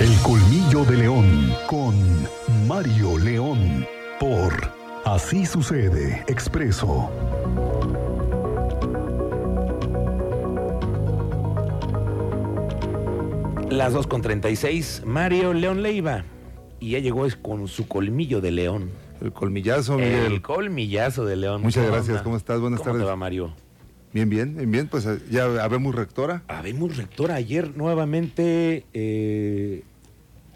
El colmillo de león con Mario León por Así sucede expreso. Las 2 con 36, Mario León Leiva. Y ya llegó es con su colmillo de león. El colmillazo, Miguel. El colmillazo de león. Muchas ¿Cómo gracias? ¿cómo estás? Buenas ¿Cómo tardes. te va, Mario? Bien, bien, bien, bien. Pues eh, ya habemos rectora. Habemos rectora ayer nuevamente eh,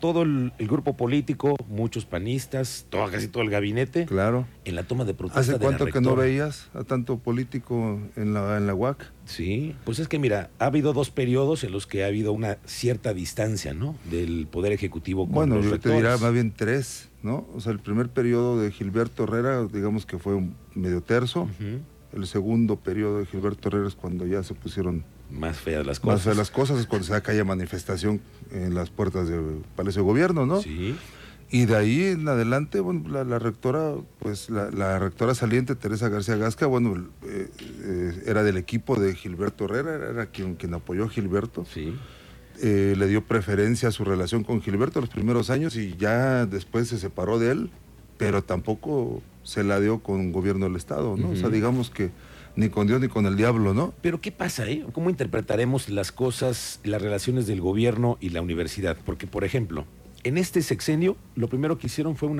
todo el, el grupo político, muchos panistas, todo, casi todo el gabinete, Claro. en la toma de protesta ¿Hace de la cuánto que no veías a tanto político en la, en la UAC? Sí, pues es que mira, ha habido dos periodos en los que ha habido una cierta distancia, ¿no? Del Poder Ejecutivo con Bueno, los yo te diría más bien tres, ¿no? O sea, el primer periodo de Gilberto Herrera, digamos que fue un medio terzo. Ujú. El segundo periodo de Gilberto Herrera es cuando ya se pusieron Más feas las más cosas. feas las cosas, es cuando se da aquella manifestación en las puertas del Palacio de Gobierno, ¿no? Sí. Y de ahí en adelante, bueno, la, la rectora, pues la, la rectora saliente, Teresa García Gasca, bueno, eh, eh, era del equipo de Gilberto Herrera, era, era quien, quien apoyó a Gilberto. Sí. Eh, le dio preferencia a su relación con Gilberto los primeros años y ya después se separó de él, pero tampoco se la dio con gobierno del Estado, ¿no? O sea, digamos que ni con Dios ni con el diablo, ¿no? Pero ¿qué pasa, eh? ¿Cómo interpretaremos las cosas, las relaciones del gobierno y la universidad? Porque, por ejemplo, en este sexenio, lo primero que hicieron fue un,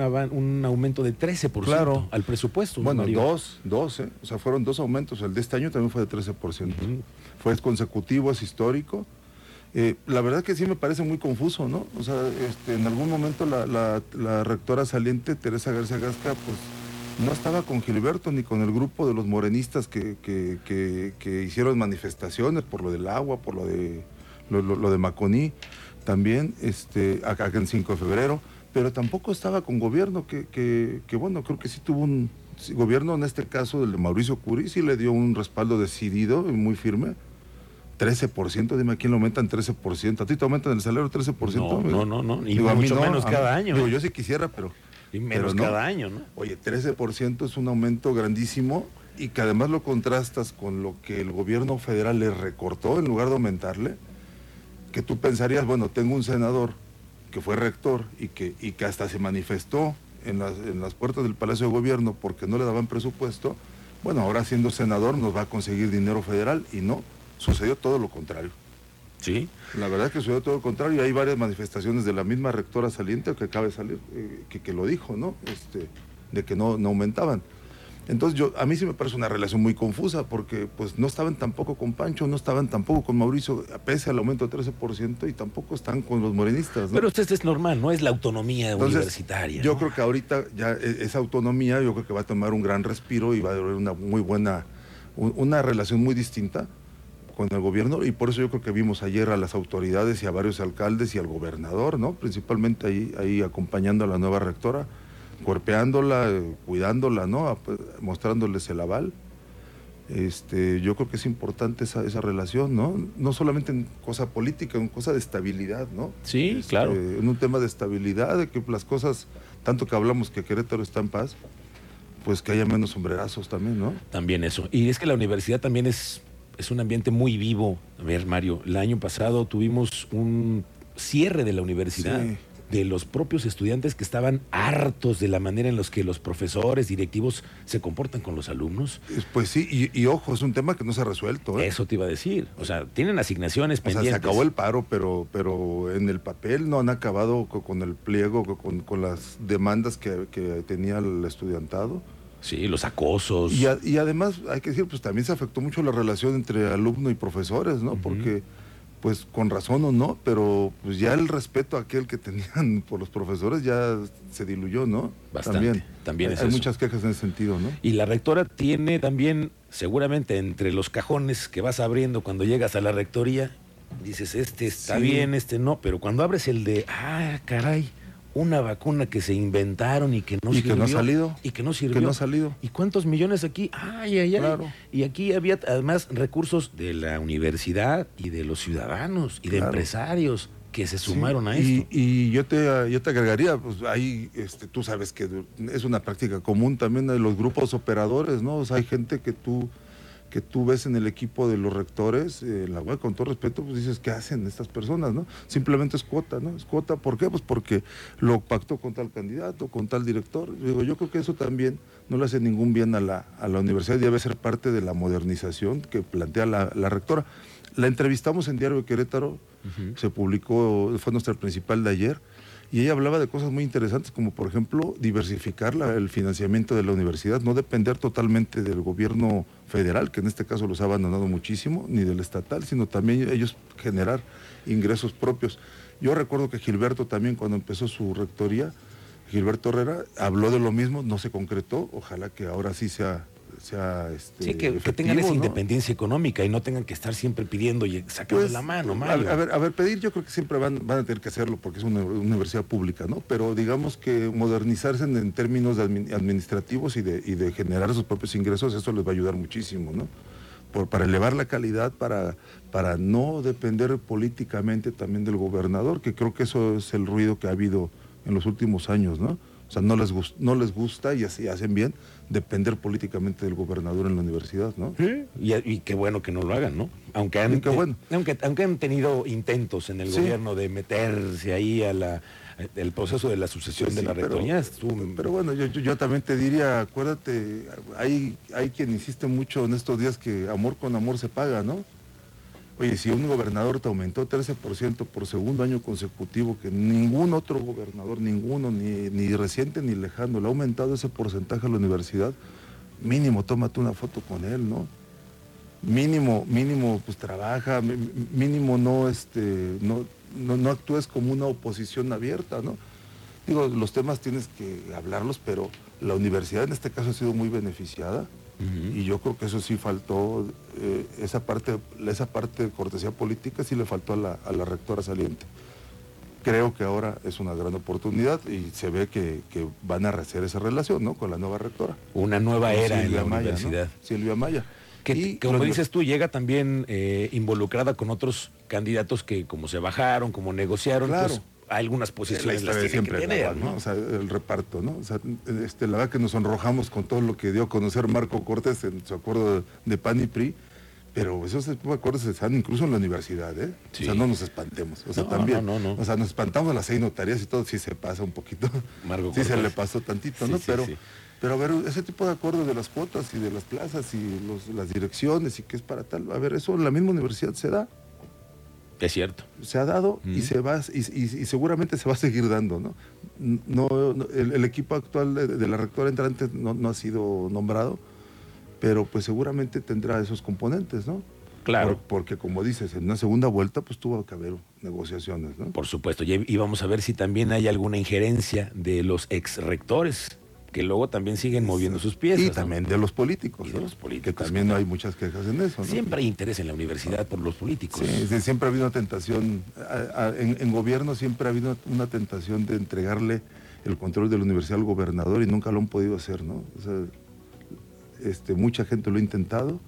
aumento de 13% Claro. al presupuesto. ¿no, Bueno, Mario? dos, dos, ¿eh? O sea, fueron dos aumentos. El de este año también fue de 13%. Ujú. fue consecutivo, es histórico. Eh, la verdad que sí me parece muy confuso, ¿no? O sea, este, en algún momento la, la- la rectora saliente, Teresa García Gasca, pues no estaba con Gilberto ni con el grupo de los morenistas que, que- que- que hicieron manifestaciones por lo del agua, por lo de, lo, lo- lo de Maconí, también este, acá en 5 de febrero, pero tampoco estaba con gobierno, que, que- que, bueno, creo que sí tuvo un sí, gobierno, en este caso el de Mauricio Curi, sí le dio un respaldo decidido y muy firme. 13%, dime a quién lo aumentan 13%. ¿A ti te aumentan el salario 13%? No, no, no, no, y Digo, mucho no, menos mí- cada año. Digo, yo sí quisiera, pero... Y menos no. cada año, ¿no? Oye, 13% es un aumento grandísimo y que además lo contrastas con lo que el gobierno federal le recortó en lugar de aumentarle, que tú pensarías, bueno, tengo un senador que fue rector y que, y que hasta se manifestó en las, en las puertas del Palacio de Gobierno porque no le daban presupuesto, bueno, ahora siendo senador nos va a conseguir dinero federal y no, sucedió todo lo contrario. Sí. La verdad es que sucedió todo lo contrario. y Hay varias manifestaciones de la misma rectora saliente que acaba de salir, eh, que, que lo dijo, ¿no? Este, de que no, no aumentaban. Entonces yo, a mí sí me parece una relación muy confusa porque pues no estaban tampoco con Pancho, no estaban tampoco con Mauricio, pese al aumento de 13% y tampoco están con los morenistas. ¿no? Pero esto es normal, no es la autonomía Entonces, universitaria. Yo ¿no? creo que ahorita ya e- esa autonomía, yo creo que va a tomar un gran respiro y va a haber una muy buena, un- una relación muy distinta con el gobierno y por eso yo creo que vimos ayer a las autoridades y a varios alcaldes y al gobernador, ¿no? Principalmente ahí, ahí acompañando a la nueva rectora, cuerpeándola, eh, cuidándola, ¿no? A- mostrándoles el aval. Este, yo creo que es importante esa, esa relación, ¿no? No solamente en cosa política, en cosa de estabilidad, ¿no? Sí, Este, claro. En un tema de estabilidad, de que las cosas, tanto que hablamos que Querétaro está en paz, pues que haya menos sombrerazos también, ¿no? También eso. Y es que la universidad también es, es un ambiente muy vivo. A ver, Mario, el año pasado tuvimos un cierre de la universidad. Sí. de los propios estudiantes que estaban hartos de la manera en los que los profesores, directivos se comportan con los alumnos. Es- Pues sí, y, y ojo, es un tema que no se ha resuelto. ¿eh? Eso te iba a decir. O sea, tienen asignaciones O sea, se acabó el paro, pero, pero en el papel no han acabado co- con el pliego, co- con, con las demandas que, que tenía el estudiantado. Sí, los acosos. Y, a- y además, hay que decir, pues también se afectó mucho la relación entre alumno y profesores, ¿no? Porque, pues con razón o no, pero pues ya el respeto aquel que tenían por los profesores ya se diluyó, ¿no? Bastante, También, también es hay eso. muchas quejas en ese sentido, ¿no? Y la rectora tiene también, seguramente entre los cajones que vas abriendo cuando llegas a la rectoría, dices, este está Sí. bien, este no, pero cuando abres el de, ah, caray, una vacuna que se inventaron y que no Y que no ha salido. Y que no sirvió. Que no ha salido. ¿Y cuántos millones aquí? Ay, ay, ay. Claro. Y aquí había además recursos de la universidad y de los ciudadanos y de Claro. empresarios que se Sí, sumaron a y, esto. Y yo te, yo te agregaría, pues ahí, este, tú sabes que es una práctica común también de los grupos operadores, ¿no? O sea, hay gente que tú, que tú ves en el equipo de los rectores, eh, la web, con todo respeto, pues dices, ¿qué hacen estas personas? no Simplemente es cuota, ¿no? Es cuota, ¿por qué? Pues porque lo pactó con tal candidato, con tal director. Digo, yo creo que eso también no le hace ningún bien a la, a la universidad, debe ser parte de la modernización que plantea la, la rectora. La entrevistamos en Diario de Querétaro, se publicó, fue nuestra principal de ayer, y ella hablaba de cosas muy interesantes, como por ejemplo diversificar el financiamiento de la universidad, no depender totalmente del gobierno federal, que en este caso los ha abandonado muchísimo, ni del estatal, sino también ellos generar ingresos propios. Yo recuerdo que Gilberto también cuando empezó su rectoría, Gilberto Herrera habló de lo mismo, no se concretó, ojalá que ahora sí sea sea este, sí, que, tengan esa independencia económica y no tengan que estar siempre pidiendo y sacando pues, la mano. A, ver, a ver, pedir yo creo que siempre van, van a tener que hacerlo porque es una universidad pública, ¿no? Pero digamos que modernizarse en, términos administrativos y de, y de generar sus propios ingresos, eso les va a ayudar muchísimo, ¿no? Por, para elevar la calidad, para, para no depender políticamente también del gobernador, que creo que eso es el ruido que ha habido en los últimos años, ¿no? O sea, no les, no les gusta y así hacen bien depender políticamente del gobernador en la universidad, ¿no? Sí, y, qué bueno que no lo hagan, ¿no? Aunque han, bueno. aunque, aunque han tenido intentos en el gobierno de meterse ahí a la el proceso de la sucesión de la rectoría. Pero, bueno, yo, yo, también te diría, acuérdate, hay, hay quien insiste mucho en estos días que amor con amor se paga, ¿no? Oye, si un gobernador te aumentó 13% por segundo año consecutivo, que ningún otro gobernador, ninguno, ni, ni reciente ni lejano, le ha aumentado ese porcentaje a la universidad, mínimo tómate una foto con él, ¿no? Mínimo, mínimo, pues trabaja, mínimo no, este, no, no, no actúes como una oposición abierta, ¿no? Digo, los temas tienes que hablarlos, pero la universidad en este caso ha sido muy beneficiada y yo creo que eso sí faltó, eh, esa, parte, esa parte de cortesía política sí le faltó a la, a la, rectora saliente. Creo que ahora es una gran oportunidad y se ve que, van a rehacer esa relación ¿no? con la nueva rectora. Una nueva era en la universidad. Silvia Maya. Que, como dices tú, llega también eh, involucrada con otros candidatos que como se bajaron, como negociaron, pues, claro algunas posiciones las siempre ¿no? O sea, el reparto, ¿no? O sea, este, la verdad que nos sonrojamos con todo lo que dio a conocer Marco Cortés en su acuerdo de, PAN y PRI, pero esos acuerdos están incluso en la universidad, ¿eh? O sea, no nos espantemos. O sea, también. No, no, o sea, nos espantamos a las seis notarías y todo, sí se pasa un poquito. Marco sí se le pasó tantito, ¿no? pero, pero a ver, ese tipo de acuerdos de las cuotas y de las plazas y las direcciones y qué es para tal, a ver, eso en la misma universidad se da. Es cierto. Se ha dado y se va y, seguramente se va a seguir dando, ¿no? no, el, equipo actual de, la rectora entrante no, ha sido nombrado, pero pues seguramente tendrá esos componentes, ¿no? Claro. porque como dices, en una segunda vuelta pues tuvo que haber negociaciones, ¿no? Por supuesto. Y, vamos a ver si también hay alguna injerencia de los ex rectores que luego también siguen moviendo sus pies. Y también de los políticos. de los políticos. Que también hay muchas quejas en eso. Siempre hay interés en la universidad por los políticos. Sí, siempre ha habido una tentación, en, gobierno siempre ha habido una tentación de entregarle el control de la universidad al gobernador y nunca lo han podido hacer, ¿no? O sea, este, mucha gente lo ha intentado,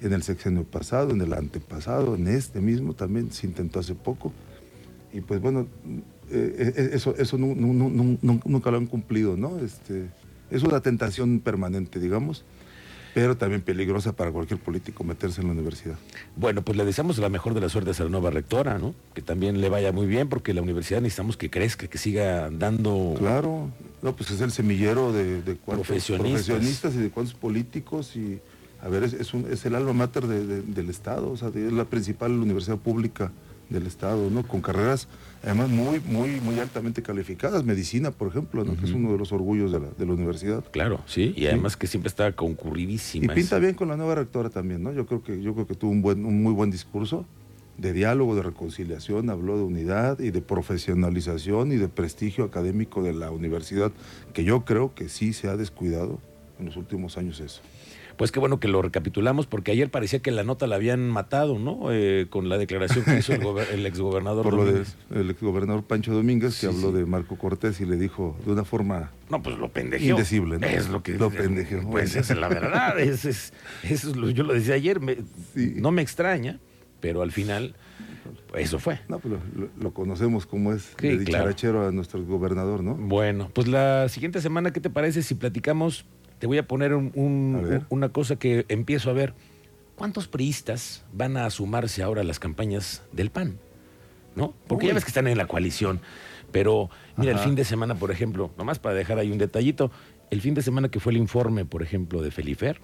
en el sexenio pasado, en el antepasado, en este mismo también se intentó hace poco. Y pues bueno, eh, eh, eso, eso nunca lo han cumplido, ¿no? Este, es una tentación permanente, digamos, pero también peligrosa para cualquier político meterse en la universidad. Bueno, pues le deseamos la mejor de las suertes a la nueva rectora, ¿no? Que también le vaya muy bien, porque la universidad necesitamos que crezca, que siga dando... Claro, no, pues es el semillero de, de profesionistas. y de cuántos políticos y... A ver, es, es, el alma mater del Estado, o sea, es la principal universidad pública del Estado, ¿no? Con carreras además muy, muy, muy altamente calificadas, medicina, por ejemplo, ¿no? que es uno de los orgullos de la, de la universidad. Claro, sí, y además que siempre está concurridísima. Y pinta bien con la nueva rectora también, ¿no? Yo creo que, yo creo que tuvo un buen, un muy buen discurso de diálogo, de reconciliación, habló de unidad y de profesionalización y de prestigio académico de la universidad, que yo creo que sí se ha descuidado en los últimos años eso. Pues qué bueno que lo recapitulamos, porque ayer parecía que la nota la habían matado, ¿no? Eh, con la declaración que hizo el, exgobernador Por lo del exgobernador Pancho Domínguez, que habló de Marco Cortés y le dijo de una forma... No, pues lo pendejeó. Indecible, ¿no? Es lo que... Lo pendejeó. Pues esa es la verdad. es, es, yo lo decía ayer, no me extraña, pero al final... Eso fue. No, pues lo, conocemos como es de dicharachero a nuestro gobernador, ¿no? Bueno, pues la siguiente semana, ¿qué te parece si platicamos te voy a poner una cosa que empiezo a ver. ¿cuántos priistas van a sumarse ahora a las campañas del PAN? ¿No? Porque ya ves que están en la coalición. Pero mira, el fin de semana, por ejemplo, nomás para dejar ahí un detallito, el fin de semana que fue el informe, por ejemplo, de Felifer,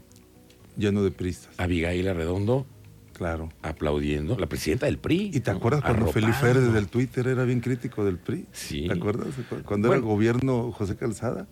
Lleno de pristas. Abigail Arredondo Claro. aplaudiendo, la presidenta del PRI. ¿Y te ¿no? acuerdas cuando. Felifer desde el Twitter era bien crítico del PRI? Sí. ¿Te acuerdas? Cu- Cuando era Bueno. gobierno José Calzada.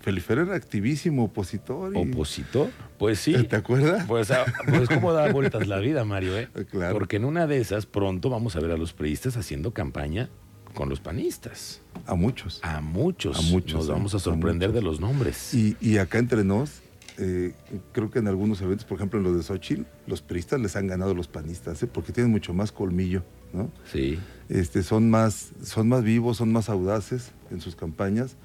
Felifer era activísimo, opositor. y- ¿Opositor? Pues sí. ¿Te acuerdas? Pues, ah, pues cómo da vueltas la vida, Mario, ¿eh? Claro. Porque en una de esas pronto vamos a ver a los priistas haciendo campaña con los panistas. A muchos. A muchos. A muchos, Nos vamos a A sorprender de los nombres. Y, y acá entre nos, eh, creo que en algunos eventos, por ejemplo en los de Xochitl, los priistas les han ganado a los panistas, ¿eh? porque tienen mucho más colmillo, ¿no? Sí. Este, son, más, son más vivos, son más audaces en sus campañas.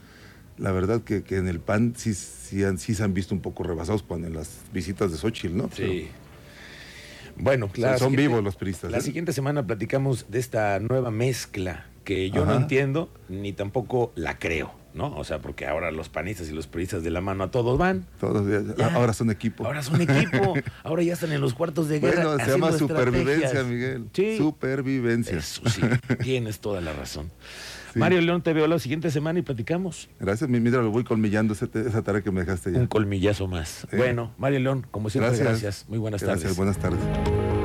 La verdad que, que en el PAN sí, sí, han- sí se han visto un poco rebasados cuando en las visitas de Xochitl, ¿no? Sí. Bueno, Pero son, vivos los priistas. La ¿eh? siguiente semana platicamos de esta nueva mezcla que yo no entiendo ni tampoco la creo, ¿no? O sea, porque ahora los panistas y los priistas de la mano a todos van. Todos ya- Ya. ahora son equipo. Ahora son equipo. Ahora ya están en los cuartos de guerra. bueno, se llama supervivencia. Miguel. Sí. Supervivencia. Eso sí, tienes toda la razón. Sí. Mario León, te veo la siguiente semana y platicamos. Gracias, mi mira, lo voy colmillando te- esa tarea que me dejaste ya. Un colmillazo más. Sí. Bueno, Mario León, como siempre, gracias. Muy buenas Gracias, tardes. buenas tardes.